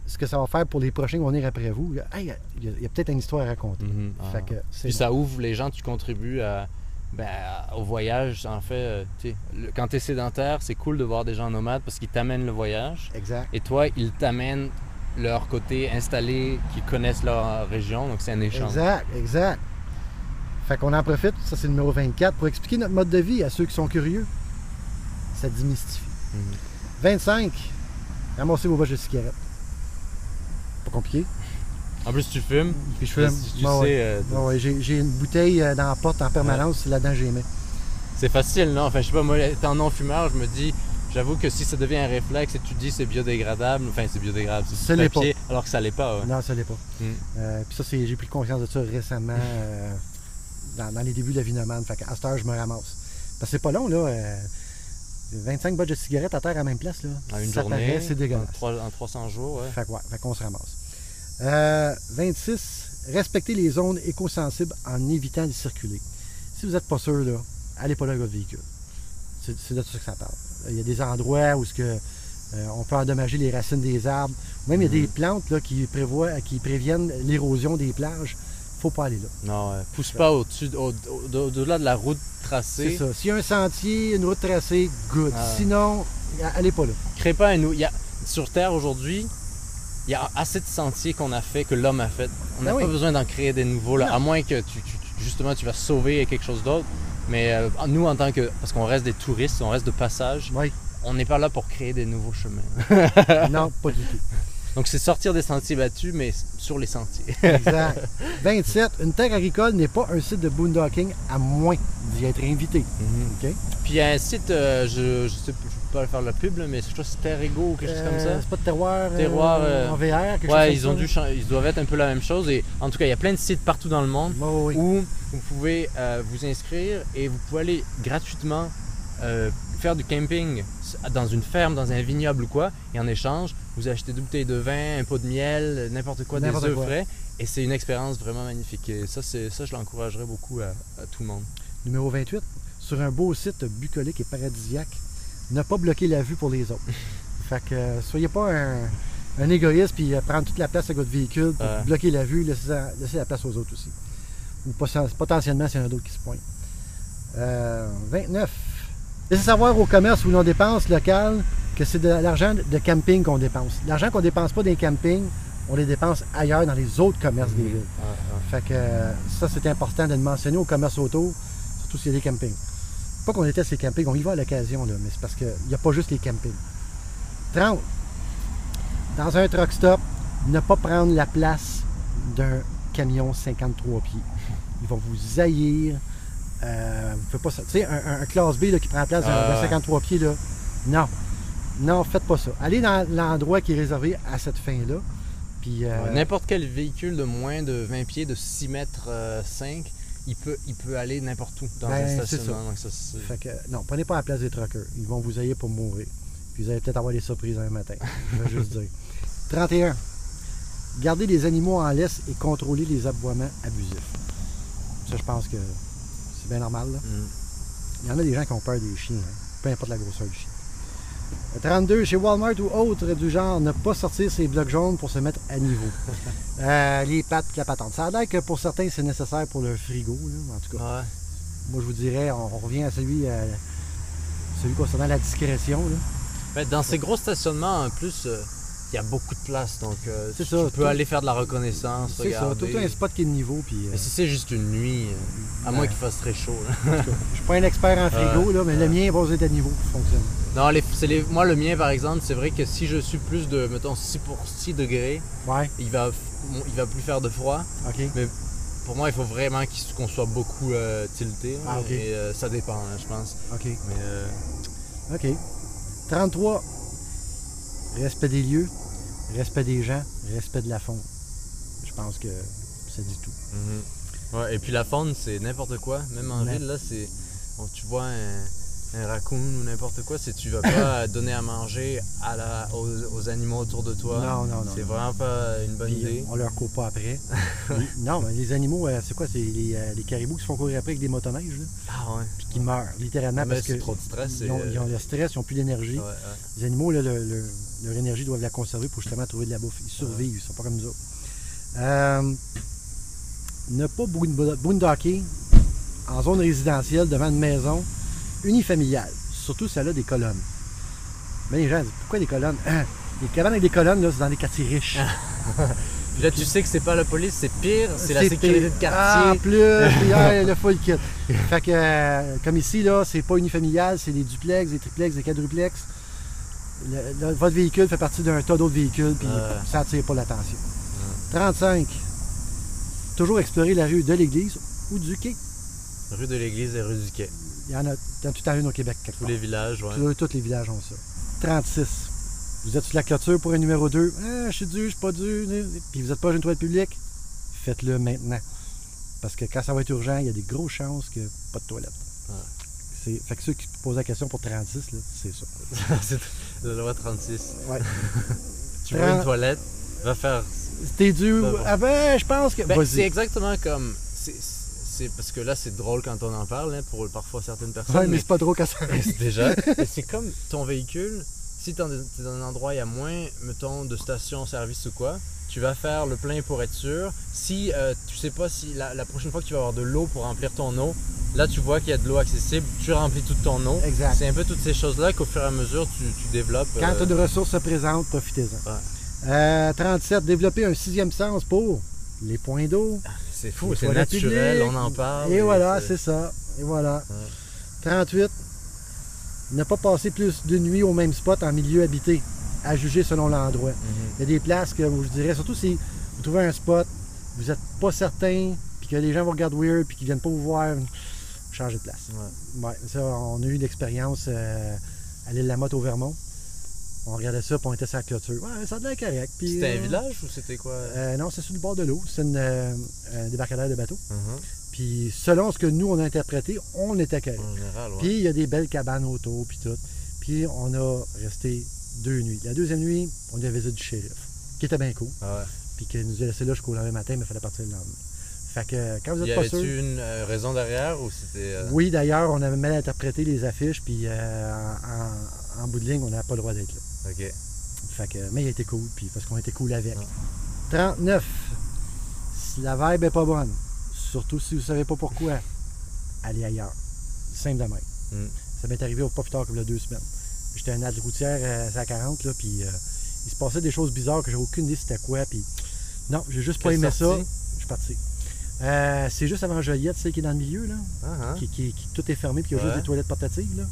ce que ça va faire pour les prochains qui vont venir après vous. Hey, il y a, peut-être une histoire à raconter. Mhm. Fait Ah. que Puis ça ouvre les gens, tu contribues à, ben, à- au voyage. En fait, euh, le- quand tu es sédentaire, c'est cool de voir des gens nomades parce qu'ils t'amènent le voyage. Exact. Et toi, ils t'amènent leur côté installé, qui connaissent leur région. Donc c'est un échange. Exact, exact. Fait qu'on en profite, ça c'est le numéro 24, pour expliquer notre mode de vie à ceux qui sont curieux. Ça démystifie. Mhm. 25, ramassez vos boîtes de cigarettes. Pas compliqué. En plus, tu fumes. Puis je. Si tu sais, ouais. euh, Ouais, ouais, j'ai, j'ai une bouteille euh, dans la porte en permanence, là-dedans mets. c'est facile, non? Enfin, je sais pas, moi, étant non-fumeur, je me dis, j'avoue que si ça devient un réflexe et tu dis c'est biodégradable, enfin, c'est biodégradable, c'est papier, alors que ça l'est pas. ouais. Non, ça l'est pas. Mm. Euh, puis ça, j'ai pris conscience de ça récemment, euh, dans, dans les débuts de la vie nomade. Fait qu'à cette heure, je me ramasse. Parce que c'est pas long, là. euh, 25 boîtes de cigarettes à terre à la même place, là. En une ça journée, c'est en, dégueulasse. en 300 jours, ouais. Fait, que ouais, fait qu'on se ramasse. Euh, 26, respecter les zones éco-sensibles en évitant de circuler. Si vous n'êtes pas sûr, là, allez pas là avec votre véhicule. C'est c'est de ça que ça parle. Il y a des endroits où ce que, euh, on peut endommager les racines des arbres. Même il y a des Mhm. plantes là, qui, prévoient, qui préviennent l'érosion des plages. faut pas aller là. Non, ouais. pousse pas au-dessus, au- au- au-delà de la route C'est tracée. ça. S'il y a un sentier, une route tracée, good. Ah. Sinon, allez pas là. Crée pas un il y a- Sur Terre aujourd'hui, il y a assez de sentiers qu'on a fait, que l'homme a fait. On n'a Ben pas oui. besoin d'en créer des nouveaux, là, Non. à moins que tu- justement tu vas sauver quelque chose d'autre. Mais euh, nous, en tant que. Parce qu'on reste des touristes, on reste de passage, Oui. on n'est pas là pour créer des nouveaux chemins. non, pas du tout. Donc c'est sortir des sentiers battus, mais sur les sentiers. Exact. 27. Une terre agricole n'est pas un site de boondocking à moins d'y être invité. OK? Puis il y a un site, euh, je, je sais plus, pas faire la pub, là, mais je c'est Terrego ou quelque chose comme Euh, ça. C'est pas de terroir, euh, Terroir, euh, en VR, quelque Ouais, chose ils ont ça, dû là? ils doivent être un peu la même chose. Et en tout cas, il y a plein de sites partout dans le monde ouais. où vous pouvez euh, vous inscrire et vous pouvez aller gratuitement euh, faire du camping dans une ferme, dans un vignoble ou quoi. Et en échange, vous achetez deux bouteilles de vin, un pot de miel, n'importe quoi, des œufs frais. Et c'est une expérience vraiment magnifique. Et ça, c'est ça je l'encouragerais beaucoup à, à tout le monde. Numéro 28. Sur un beau site bucolique et paradisiaque, ne pas bloquer la vue pour les autres. fait que euh, soyez pas un, un égoïste puis euh, prendre toute la place avec votre véhicule pour Ouais. bloquer la vue, laissez, laissez la place aux autres aussi. Ou poten- potentiellement s'il y en a d'autres qui se pointent. Euh, 29. Laissez savoir au commerce ou non dépenses locales que c'est de l'argent de camping qu'on dépense. L'argent qu'on dépense pas dans les campings, on les dépense ailleurs dans les autres commerces des villes. Fait que euh, ça, c'est important de le mentionner au commerce auto, surtout s'il y a des campings. Pas qu'on déteste les campings, on y va à l'occasion, là, mais c'est parce qu'il n'y a pas juste les campings. 30. Dans un truck stop, ne pas prendre la place d'un camion 53 pieds. Ils vont vous haïr. Euh, vous pas ça. Tu sais, un, classe B là, qui prend la place d'un Ah d'un ouais. 53 pieds, là. Non. Non, faites pas ça. Allez dans l'endroit qui est réservé à cette fin-là. Puis, euh, N'importe quel véhicule de moins de 20 pieds, de 6 mètres euh, 5, il peut, il peut aller n'importe où dans Ben, un c'est stationnement. Donc ça, c'est- Fait que, non, prenez pas la place des truckers. Ils vont vous haïr pour mourir. Puis vous allez peut-être avoir des surprises un matin. Je vais juste dire. 31. Gardez les animaux en laisse et contrôler les aboiements abusifs. Ça, je pense que c'est bien normal. là. Mm. Il y en a des gens qui ont peur des chiens, hein, peu importe la grosseur du chien. 32. Chez Walmart ou autre du genre, ne pas sortir ses blocs jaunes pour se mettre à niveau. Euh, les pattes, la patente. Ça a l'air que pour certains, c'est nécessaire pour leur frigo. là, en tout cas. Ouais. Moi, je vous dirais, on, on revient à celui, euh, celui concernant la discrétion. là. Ben, dans ces gros stationnements, en plus, euh, il y a beaucoup de place. Donc, tu, ça, tu peux tout- aller faire de la reconnaissance, C'est ça, tout un spot qui est de niveau. Puis, Mais si c'est juste une nuit, à moins qu'il fasse très chaud. là. je suis pas un expert en frigo, là, mais le mien va être à niveau pour fonctionner. Non, les, les- moi, le mien, par exemple, c'est vrai que si je suis plus de, mettons, 6 pour 6 degrés, Ouais, il va, il va plus faire de froid. ok. Pour moi, il faut vraiment qu'on soit beaucoup euh, tilté. Ah. Et euh, ça dépend, là, je pense. OK. Mais euh, OK. 33. Respect des lieux, respect des gens, respect de la faune. Je pense que ça dit tout. Ouais, et puis la faune, c'est n'importe quoi. Même en Ouais. ville, là, c'est. bon, tu vois un, un raccoon ou n'importe quoi, c'est tu vas pas donner à manger à la, aux, aux animaux autour de toi. Non, non, non. C'est vraiment pas une bonne idée. on leur court pas après. Les- non, mais les animaux, euh, c'est quoi? C'est les, euh, les caribous qui se font courir après avec des motoneiges, là, Ah ouais. puis qui meurent, littéralement, Mais parce que trop de stress. ils ont, ils ont le stress, ils n'ont plus d'énergie. Ouais, ouais. Les animaux, là, le- le- leur énergie, doivent la conserver pour justement trouver de la bouffe. Ils survivent, ils sont pas comme nous autres. Euh, ne pas boond- boondocker en zone résidentielle devant une maison unifamiliale, surtout celle-là des colonnes. Mais les gens disent, pourquoi des colonnes? Hein? Les cabanes avec des colonnes, là, c'est dans les quartiers riches. Puis là, tu sais que c'est pas la police, c'est pire, c'est la sécurité pire. de Ah, en quartier. plus, puis, ah, le full kit. Fait que, euh, comme ici, là, c'est pas unifamilial, c'est des duplex, des triplex, des quadruplex. Le- le- votre véhicule fait partie d'un tas d'autres véhicules, puis ça attire pas l'attention. 35. Toujours explorer la rue de l'église ou du quai. Rue de l'église et rue du quai. Il y en a dans tout en une au Québec, quelque Tous part. les villages, ouais. Tous, tous les villages ont ça. 36. Vous êtes sur la clôture pour un numéro 2. Ah, je suis dû, je suis pas dû. Puis vous n'êtes pas une toilette publique? Faites-le maintenant. Parce que quand ça va être urgent, il y a des grosses chances que pas de toilette. C'est, fait que ceux qui posent la question pour 36, là, c'est ça. c'est la loi 36. Ouais. Tu Trente- une toilette, va faire. T'es dû. Bon. Ah ben, je pense que. Ben, Vas-y. c'est exactement comme. c'est- C'est parce que là, c'est drôle quand on en parle, hein, pour parfois certaines personnes. Ouais, mais mais c'est pas trop quand ça c'est déjà. c'est comme ton véhicule. Si tu es dans un endroit où il y a moins, mettons, de stations-service ou quoi, tu vas faire le plein pour être sûr. Si euh, tu sais pas si la, la prochaine fois que tu vas avoir de l'eau pour remplir ton eau, là tu vois qu'il y a de l'eau accessible, tu remplis toute ton eau. Exact. C'est un peu toutes ces choses-là qu'au fur et à mesure tu, tu développes. Quand euh, tu as de ressources se présentent, profitez-en. Ouais. Euh, 37. Développer un sixième sens pour les points d'eau. C'est fou, c'est naturel, on en parle. Et voilà, c'est ça. Et voilà. 38. Ne pas passer plus de nuit au même spot en milieu habité, à juger selon l'endroit. Mhm. Il y a des places que je dirais, surtout si vous trouvez un spot, vous n'êtes pas certain, puis que les gens vous regardent weird, puis qu'ils viennent pas vous voir, changez de place. Ouais. Ouais, ça, on a eu l'expérience euh, à l'île Lamotte au Vermont. On regardait ça, puis on était sur la clôture. Ouais, ça a l'air correct. puis, C'était un euh, village ou c'était quoi? euh, non, c'est sur le bord de l'eau. C'est une, euh, un débarcadère de bateau. Mhm. Puis selon ce que nous, on a interprété, on était correct. En général, ouais. Puis il y a des belles cabanes autour, puis tout. Puis on a resté deux nuits. La deuxième nuit, on y a visite du shérif, qui était bien cool. Ah ouais. Puis qui nous a laissé là jusqu'au lendemain matin, mais il fallait partir le lendemain. Fait que quand vous Y n'êtes pas sûr. une euh, raison derrière ou c'était. euh, Oui, d'ailleurs, on avait mal interprété les affiches, puis euh, en, en bout de ligne, on n'avait pas le droit d'être là. Ok. Fait que, mais il était cool, puis parce qu'on était cool avec. Ouais. 39. Si la vibe est pas bonne, surtout si vous savez pas pourquoi, allez ailleurs. Simple de même. Mm. Ça m'est arrivé au pas plus tard que il y a deux semaines. J'étais un aide routière euh, à 40, là, puis euh, il se passait des choses bizarres que j'ai aucune idée c'était quoi, puis non, j'ai juste pas aimé sortie? ça. Je suis parti. Euh, c'est juste avant Joliette, celle qui est dans le milieu, là, Ah, hein? qui, qui- qui- tout est fermé, puis il y a Ouais. juste des toilettes portatives, là.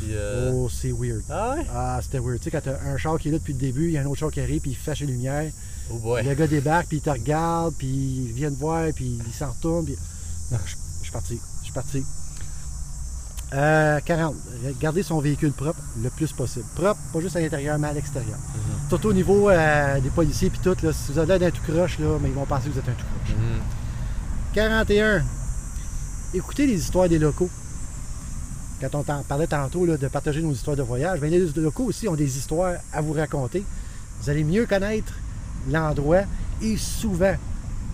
Puis, euh, Oh, c'est weird. Ah ouais? Ah, c'était weird. Tu sais, quand t'as un char qui est là depuis le début, il y a un autre char qui arrive, puis il flash les lumières. Oh boy. Le gars débarque, puis il te regarde, puis il vient te voir, puis il s'en retourne. Puis... Non, je je suis parti. Je suis parti. Euh, 40. Garder son véhicule propre le plus possible. Propre, pas juste à l'intérieur, mais à l'extérieur. Mhm. Surtout au niveau euh, des policiers, puis tout. Là, si vous avez l'air d'un tout croche, là, mais ils vont penser que vous êtes un tout croche. Mhm. 41. Écoutez les histoires des locaux. Quand on t'en parlait tantôt là, de partager nos histoires de voyage, bien, les locaux aussi ont des histoires à vous raconter. Vous allez mieux connaître l'endroit et souvent,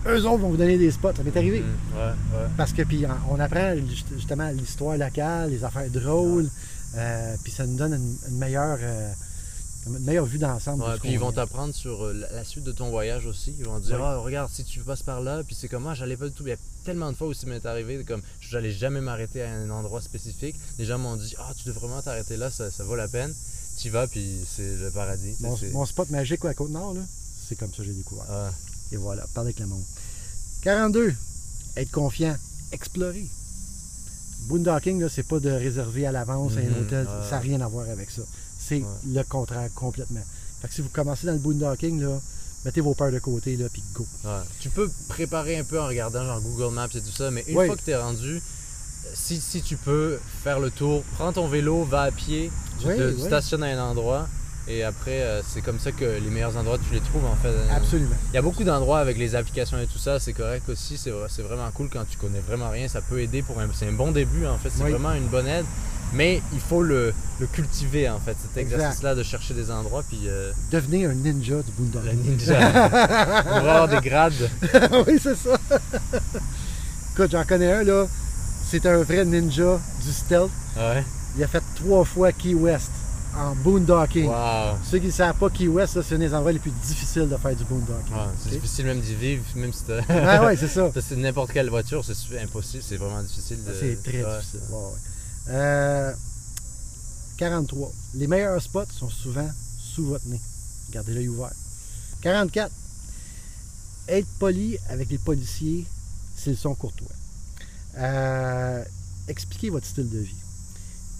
eux autres vont vous donner des spots. Ça m'est arrivé. Ouais, ouais. Parce que puis on apprend juste- justement l'histoire locale, les affaires drôles, euh, puis ça nous donne une, une meilleure, euh, une meilleure vue d'ensemble. Ouais, puis ils vont t'apprendre sur euh, la, la suite de ton voyage aussi. Ils vont te dire Oui. Ah, regarde, si tu passes par là, puis c'est comme moi, j'allais pas du tout. Il y a tellement de fois où ça m'est arrivé, comme j'allais jamais m'arrêter à un endroit spécifique. Les gens m'ont dit Ah, tu devrais vraiment t'arrêter là, ça, ça vaut la peine. Tu y vas, puis c'est le paradis. Mon, spot magique à Côte-Nord, là, c'est comme ça que j'ai découvert. Ah, Et voilà, parler avec le monde. 42. Être confiant. Explorer. Boondocking, là, c'est pas de réserver à l'avance à un hôtel. ouais. Ça n'a rien à voir avec ça. C'est Ouais. le contraire complètement. Fait que si vous commencez dans le boondocking, là, mettez vos peurs de côté, là, puis go. ouais. Tu peux préparer un peu en regardant genre Google Maps et tout ça, mais une fois que tu es rendu, si, si tu peux faire le tour, prends ton vélo, va à pied, tu te stationnes à un endroit. Et après, euh, c'est comme ça que les meilleurs endroits, tu les trouves en fait. Absolument. Il y a beaucoup d'endroits avec les applications et tout ça, c'est correct aussi, c'est vrai- c'est vraiment cool quand tu connais vraiment rien, ça peut aider pour un c'est un bon début en fait, c'est Oui. vraiment une bonne aide. Mais il faut le, le cultiver en fait, cet exercice-là de chercher des endroits. Puis euh, Devenez un ninja du boondocking. ninja. On va avoir des grades. oui, c'est ça. Écoute, j'en connais un, là. C'est un vrai ninja du stealth. Ouais. Il a fait trois fois Key West en boondocking. Wow. Ceux qui ne savent pas, Key West, c'est un des endroits les plus difficiles de faire du boondocking. Ouais, c'est difficile même d'y vivre, même si t'as. Ah ouais, c'est ça. C'est n'importe quelle voiture, c'est impossible, c'est vraiment difficile de. C'est très Ouais. difficile. Ouais. Euh, 43. Les meilleurs spots sont souvent sous votre nez. Gardez l'œil ouvert. 44. Être poli avec les policiers s'ils sont courtois. Euh, expliquez votre style de vie.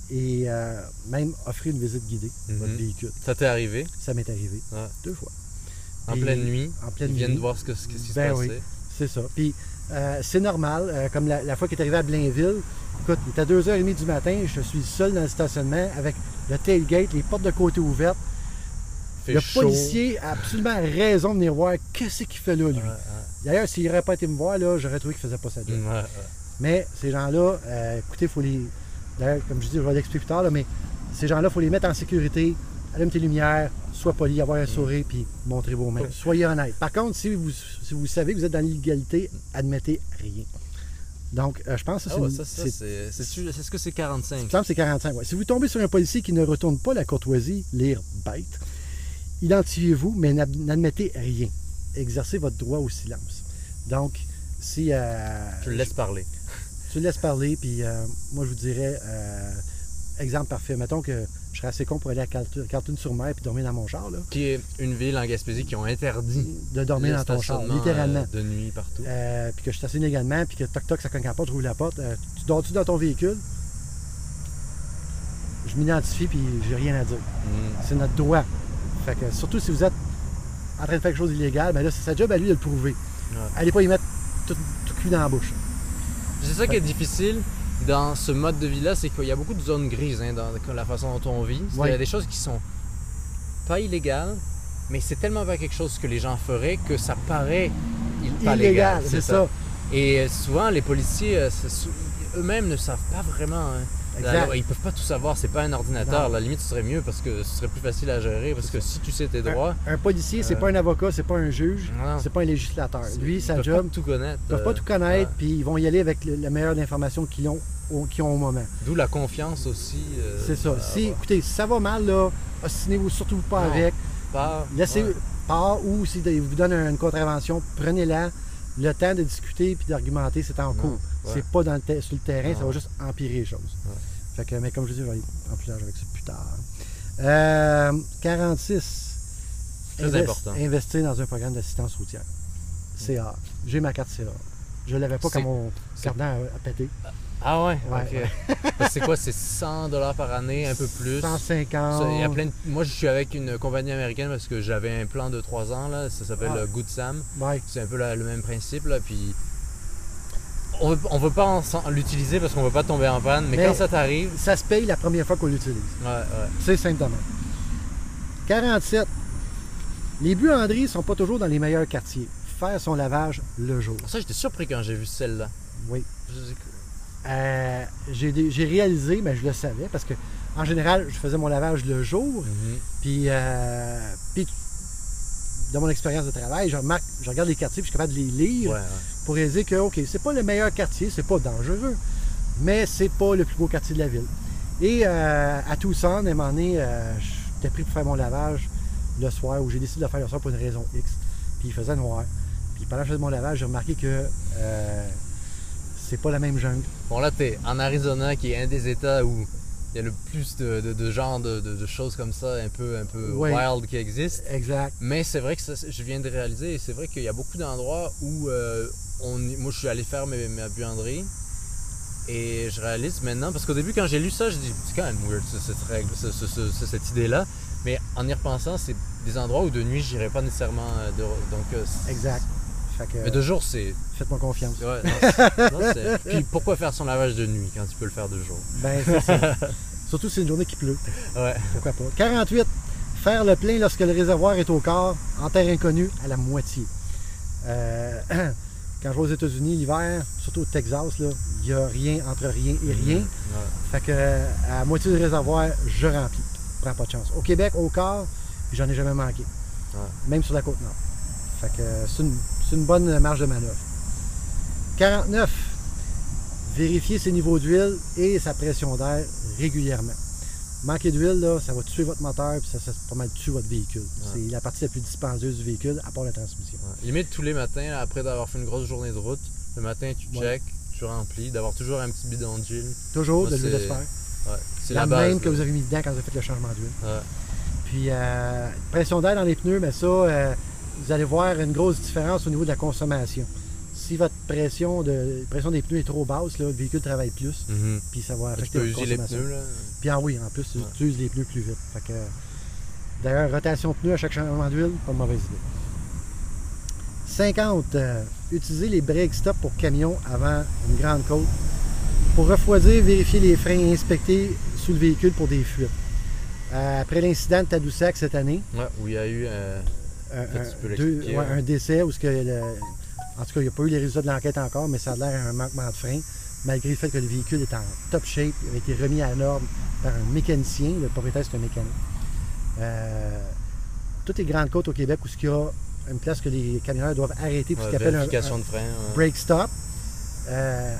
Et euh, même offrir une visite guidée de votre Mhm. véhicule. Ça t'est arrivé? Ça m'est arrivé Ouais. deux fois. en Puis, pleine nuit? En pleine Ils viennent nuit. voir ce, que, ce, qui- ce qui Ben se oui. passait. C'est ça. Puis euh, c'est normal. euh, comme la, la fois qu'il est arrivé à Blainville, écoute, il était à 2h30 du matin, je suis seul dans le stationnement avec le tailgate, les portes de côté ouvertes. Fait le chaud. policier a absolument raison de venir voir qu'est-ce qu'il fait là, lui. D'ailleurs, s'il n'aurait pas été me voir, là, j'aurais trouvé qu'il faisait pas sa job. Ouais, ouais. Mais ces gens-là, euh, écoutez, il faut les. D'ailleurs, comme je dis, je vais l'expliquer plus tard, là, mais ces gens-là, il faut les mettre en sécurité, allume tes lumières, sois poli, avoir un Mm. sourire, puis montrez vos mains. Soyez honnête. Par contre, si vous, si vous savez que vous êtes dans l'illégalité, admettez rien. Donc, euh, je pense que Ah c'est ouais, c'est- Est-ce que c'est il 45 me semble que c'est 45. ouais. Si vous tombez sur un policier qui ne retourne pas la courtoisie, lire bête, identifiez-vous, mais n'ad- n'admettez rien. Exercez votre droit au silence. Donc, si euh, Je le laisse parler. tu le laisses parler, puis euh, moi je vous dirais, euh, exemple parfait, mettons que je serais assez con pour aller à Carleton-sur-Mer puis dormir dans mon char, là, Qui est une ville en Gaspésie qui ont interdit de dormir dans ton char, littéralement. euh, de nuit partout. Euh, puis que je stationne également, puis que toc-toc, ça cogne à la porte, je roule la porte. Euh, tu dors-tu dans ton véhicule? Je m'identifie, puis j'ai rien à dire. Mm. C'est notre droit. Fait que, surtout si vous êtes en train de faire quelque chose d'illégal, ben là, c'est sa job à lui de le prouver. Ouais. Allez pas y mettre tout, tout cul dans la bouche. C'est ça qui est difficile dans ce mode de vie-là, c'est qu'il y a beaucoup de zones grises hein, dans la façon dont on vit. Ouais. y a des choses qui sont pas illégales, mais c'est tellement pas quelque chose que les gens feraient que ça paraît il- pas Illégal, légal. c'est ça. Et souvent, les policiers, euh, eux-mêmes ne savent pas vraiment. hein. Exact. ils peuvent pas tout savoir, c'est pas un ordinateur. Non. La limite, ce serait mieux parce que ce serait plus facile à gérer. Parce que si tu sais tes droits, Un policier, c'est Euh, pas un avocat, c'est pas un juge, c'est pas un législateur. Lui, ils sa peuvent pas tout connaître. Ils peuvent pas euh, tout connaître, puis ils vont y aller avec le- la meilleure information qu'ils ont, au, qu'ils ont au moment. D'où la confiance aussi. euh, C'est ça. Si, écoutez, si ça va mal, là, ostinez-vous surtout pas Non. avec. Pas- Laissez ouais. part ou si vous donnent une contravention, prenez-la. Le temps de discuter puis d'argumenter, c'est en cours. ouais. C'est pas dans le sur le terrain, ça va juste empirer les choses. Ouais. Fait que, mais comme je dis, je vais aller en plus large avec ça plus tard. Euh, 46. Très important. Investir dans un programme d'assistance routière. CA. J'ai ma carte CA. Je l'avais pas C'est- quand mon c'est- carnet a, a pété. Ah ouais, ok. C'est quoi, c'est 100 dollars par année, un peu plus. 150. Ça, il y a plein de- Moi, je suis avec une compagnie américaine parce que j'avais un plan de 3 ans, là. ça s'appelle Ah. Good Sam. Ouais. C'est un peu la- le même principe, là. Puis on veut, on veut pas l'utiliser parce qu'on veut pas tomber en panne, mais, Mais- quand ça t'arrive, Ça se paye la première fois qu'on l'utilise. ouais, ouais. C'est simplement. 47. Les buanderies sont pas toujours dans les meilleurs quartiers. Faire son lavage le jour. Ça, j'étais surpris quand j'ai vu celle-là. Oui. Je Euh, j'ai réalisé, mais je le savais, parce que en général, je faisais mon lavage le jour. Mhm. Puis, euh, puis dans mon expérience de travail, je remarque, je regarde les quartiers, puis je suis capable de les lire Ouais, ouais. pour réaliser que, OK, c'est pas le meilleur quartier, c'est pas dangereux, mais c'est pas le plus beau quartier de la ville. Et euh, à Tucson, à un moment donné, j'étais pris pour faire mon lavage le soir, où j'ai décidé de le faire le soir pour une raison X. Puis il faisait noir. Puis pendant que je faisais mon lavage, j'ai remarqué que c'est pas la même jungle. Bon, là, t'es en Arizona, qui est un des États où il y a le plus de, de, de genres de, choses comme ça, un peu, un peu wild qui existent. Exact. Mais c'est vrai que ça, je viens de réaliser, et c'est vrai qu'il y a beaucoup d'endroits où euh, on, moi je suis allé faire mes- ma buanderie et je réalise maintenant, parce qu'au début quand j'ai lu ça, je dis c'est quand même weird ce- cette règle, ce- ce- ce- cette idée-là. Mais en y repensant, c'est des endroits où de nuit j'irais pas nécessairement. euh, de, donc, euh, Exact. Fait que, Mais de jour, c'est. faites-moi confiance. ouais, non, Puis pourquoi faire son lavage de nuit quand tu peux le faire de jour? Ben, c'est ça. Surtout si c'est une journée qui pleut. Ouais. Pourquoi pas? 48. Faire le plein lorsque le réservoir est au quart, en terre inconnue, à la moitié. Euh, Quand je vais aux États-Unis l'hiver, surtout au Texas, là, il n'y a rien entre rien et rien. Ouais. Fait que euh, à moitié du réservoir, je remplis. Prends pas de chance. Au Québec, au quart, j'en ai jamais manqué. Ouais. Même sur la côte nord. Fait que euh, c'est une, c'est une bonne marge de manœuvre. 49. Vérifiez ses niveaux d'huile et sa pression d'air régulièrement. Manquer d'huile, ça va tuer votre moteur puis ça, ça pas mal tuer votre véhicule. C'est la partie la plus dispendieuse du véhicule, à part la transmission. Ouais. Limite tous les matins, là, après d'avoir fait une grosse journée de route, le matin tu Ouais. check, tu remplis, d'avoir toujours un petit bidon d'huile. Toujours Moi, de l'huile de sphère. C'est La, la, base. même que vous avez mis dedans quand vous avez fait le changement d'huile. Puis, euh, pression d'air dans les pneus, mais ça, euh, vous allez voir une grosse différence au niveau de la consommation. Si votre pression, de, pression des pneus est trop basse, là, le véhicule travaille plus, Mhm. puis ça va Tu affecter votre les consommation. pneus là? Puis ah oui, en plus, tu Ouais. utilises les pneus plus vite. Fait que, D'ailleurs, rotation de pneus à chaque changement d'huile, pas de mauvaise idée. 50. euh, utilisez les brake stop pour camion avant une grande côte. Pour refroidir, vérifiez les freins et inspecter sous le véhicule pour des fuites. Euh, après l'incident de Tadoussac cette année, Ouais, où il y a eu. euh, un, fait, tu peux un- deux- l'expliquer, ouais, ouais. un décès où ce que le- en tout cas, il n'y a pas eu les résultats de l'enquête encore, mais ça a l'air un manquement de frein, malgré le fait que le véhicule est en top shape, il a été remis à l'ordre par un mécanicien, le propriétaire c'est un mécanique. Euh, toutes les grandes côtes au Québec où il y a une place que les camionneurs doivent arrêter pour ouais, ce qu'ils appellent un, un de frein. ouais. break stop, euh,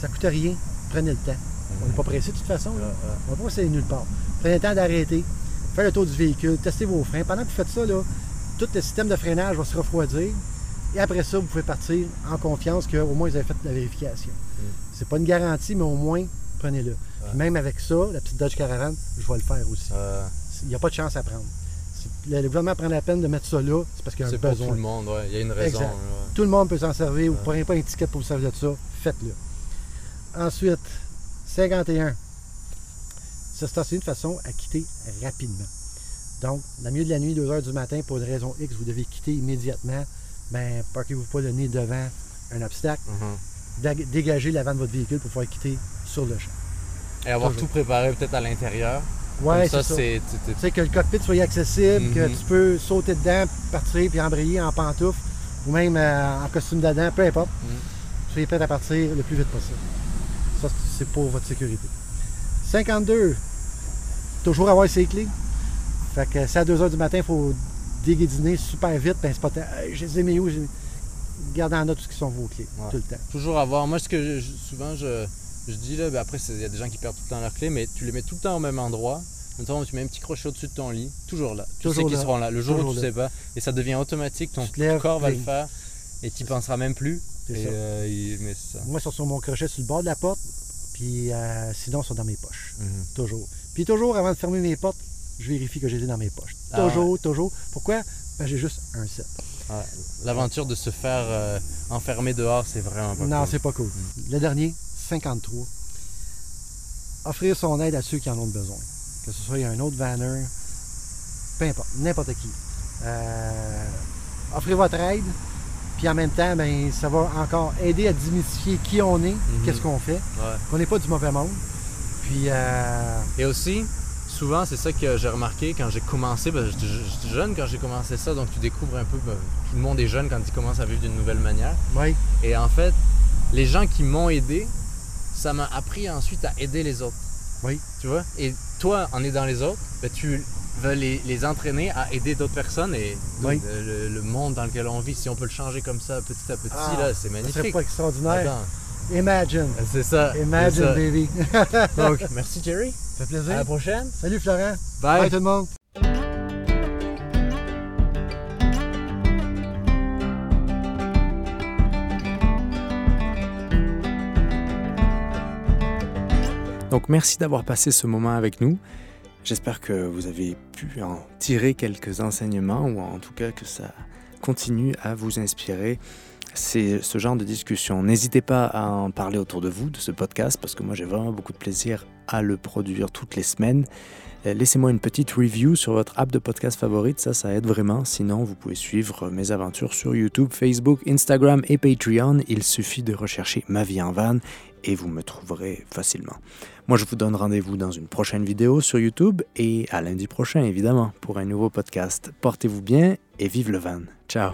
ça coûte rien, prenez le temps. On n'est pas pressé de toute façon, là. On va pas essayer nulle part. Prenez le temps d'arrêter, faire le tour du véhicule, testez vos freins. Pendant que vous faites ça, là, tout le système de freinage va se refroidir. Et après ça, vous pouvez partir en confiance qu'au moins vous avez fait la vérification. C'est pas une garantie, mais au moins, prenez-le. Puis Même avec ça, la petite Dodge Caravan, je vais le faire aussi. Euh, Il n'y a pas de chance à prendre. Si le le gouvernement prend la peine de mettre ça là, c'est parce qu'il y a un c'est pour besoin. tout le monde, ouais. Il y a une raison. Exact. ouais. Tout le monde peut s'en servir. Vous ne Ouais. prenez pas un ticket pour vous servir de ça. Faites-le. Ensuite, 51. Se stationner de façon à quitter rapidement. Donc, le milieu de la nuit, 2 heures du matin, pour une raison X, vous devez quitter immédiatement. Ben, parquez-vous pas le nez devant un obstacle. Mhm. Dégagez l'avant de votre véhicule pour pouvoir quitter sur le champ. Et avoir Toujours. tout préparé peut-être à l'intérieur. Ouais, c'est ça, c'est. tu- sais, que le cockpit soit accessible, que Mhm. tu peux sauter dedans, partir, puis embrayer en pantoufles, ou même euh, en costume d'Adam, peu importe. Mhm. Soyez prêts à partir le plus vite possible. Ça, c'est pour votre sécurité. 52. Toujours avoir ses clés? Fait que c'est à 2h du matin, il faut déguédiner super vite, ben c'est pas Hey, je les ai mis où? Gardez en note tout ce qui sont vos clés, Ouais. tout le temps. Toujours avoir. Moi, ce que je- souvent je, je dis là, ben après, il y a des gens qui perdent tout le temps leurs clés, mais tu les mets tout le temps au même endroit. Maintenant, tu mets un petit crochet au-dessus de ton lit, toujours là. Tu Toujours sais qu'ils seront là. Le jour Toujours où tu là. sais pas, et ça devient automatique, ton lèves, corps va le bling. faire, et tu penseras même plus. Et, ça. euh, il- mais ça. Moi, ils sont sur mon crochet sur le bord de la porte, puis euh, sinon, ils sont dans mes poches. Mhm. Toujours. Puis toujours, avant de fermer mes portes, je vérifie que j'ai les dans mes poches. Ah toujours, toujours. Pourquoi? Ben, j'ai juste un set. Ouais. L'aventure de se faire euh, enfermer dehors, c'est vraiment pas non, cool. c'est pas cool. Le dernier, 53. Offrir son aide à ceux qui en ont besoin. Que ce soit un autre vanner, peu importe, n'importe qui. Euh, offrez votre aide, puis en même temps, ben, ça va encore aider à démystifier qui on est, qu'est-ce qu'on fait, Ouais. qu'on n'est pas du mauvais monde. Puis, euh, Et aussi, souvent, c'est ça que j'ai remarqué quand j'ai commencé. Parce que j'étais j'étais jeune quand j'ai commencé ça, donc tu découvres un peu. ben, tout le monde est jeune quand il commence à vivre d'une nouvelle manière. oui, Et en fait, les gens qui m'ont aidé, ça m'a appris ensuite à aider les autres. Oui. Tu vois? Et toi, en aidant les autres, ben, tu vas les, les entraîner à aider d'autres personnes et Oui. le, le monde dans lequel on vit, si on peut le changer comme ça petit à petit, Ah, là, c'est magnifique. pas extraordinaire. Attends, Imagine. c'est ça. Imagine, ça. baby. Donc, merci Jerry. Ça fait À la plaisir. prochaine. Salut Florent. Bye. Bye tout le monde. Donc merci d'avoir passé ce moment avec nous. J'espère que vous avez pu en tirer quelques enseignements ou en tout cas que ça continue à vous inspirer. C'est ce genre de discussion. N'hésitez pas à en parler autour de vous, de ce podcast, parce que moi j'ai vraiment beaucoup de plaisir à le produire toutes les semaines. Euh, Laissez-moi une petite review sur votre app de podcast favorite, ça, ça aide vraiment. Sinon, vous pouvez suivre mes aventures sur YouTube, Facebook, Instagram et Patreon. Il suffit de rechercher Ma vie en van et vous me trouverez facilement. Moi, je vous donne rendez-vous dans une prochaine vidéo sur YouTube et à lundi prochain, évidemment, pour un nouveau podcast. Portez-vous bien et vive le van. Ciao!